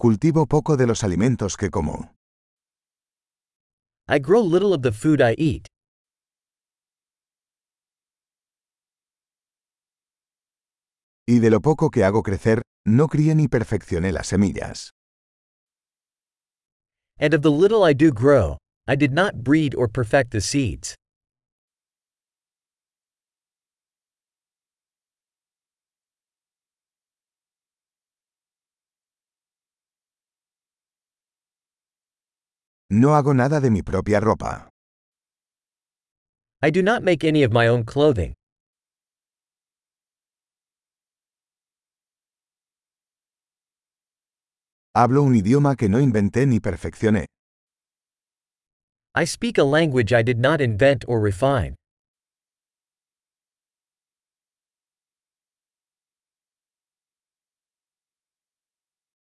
Cultivo poco de los alimentos que como. I grow little of the food I eat. Y de lo poco que hago crecer, no crié ni perfeccioné las semillas. And of the little I do grow, I did not breed or perfect the seeds. No hago nada de mi propia ropa. I do not make any of my own clothing. Hablo un idioma que no inventé ni perfeccioné. I speak a language I did not invent or refine.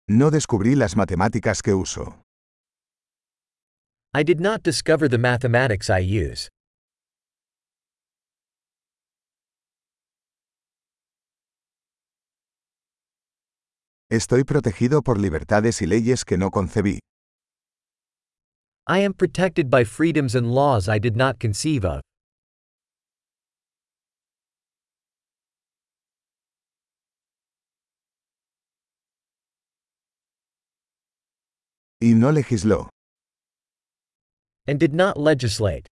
No descubrí las matemáticas que uso. I did not discover the mathematics I use. Estoy protegido por libertades y leyes que no concebí. I am protected by freedoms and laws I did not conceive of. Y no legisló. And did not legislate.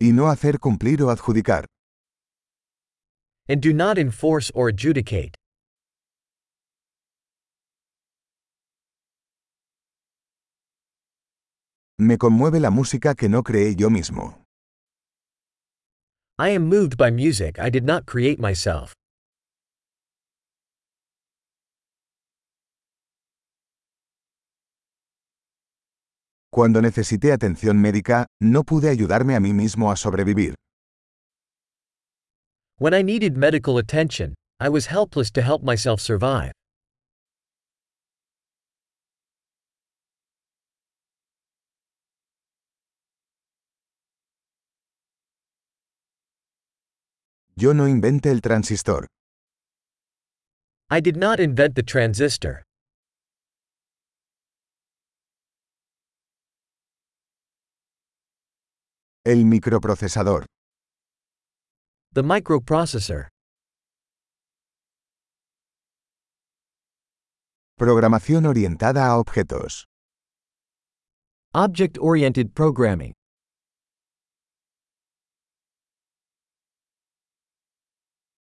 Y no hacer cumplir o adjudicar. and do not enforce or adjudicate. Me conmueve la música que no creé yo mismo. I am moved by music I did not create myself. Cuando necesité atención médica, no pude ayudarme a mí mismo a sobrevivir. When I needed medical attention, I was helpless to help myself survive. Yo no inventé el transistor. I did not invent the transistor. El microprocesador. The microprocessor. Programación orientada a objetos. Object oriented programming.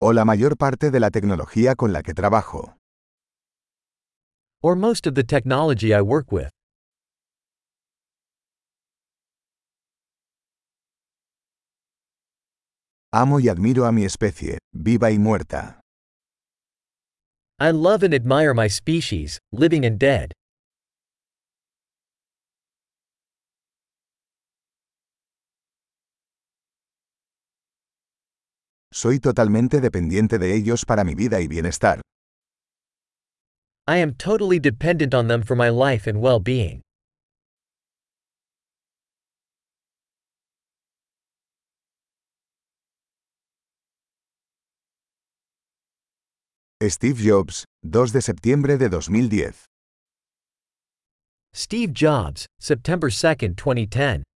O la mayor parte de la tecnología con la que trabajo. Or most of the technology I work with. Amo y admiro a mi especie, viva y muerta. I love and admire my species, living and dead. Soy totalmente dependiente de ellos para mi vida y bienestar. I am totally dependent on them for my life and well Steve Jobs, 2 de septiembre de 2010. Steve Jobs, September 2, 2010.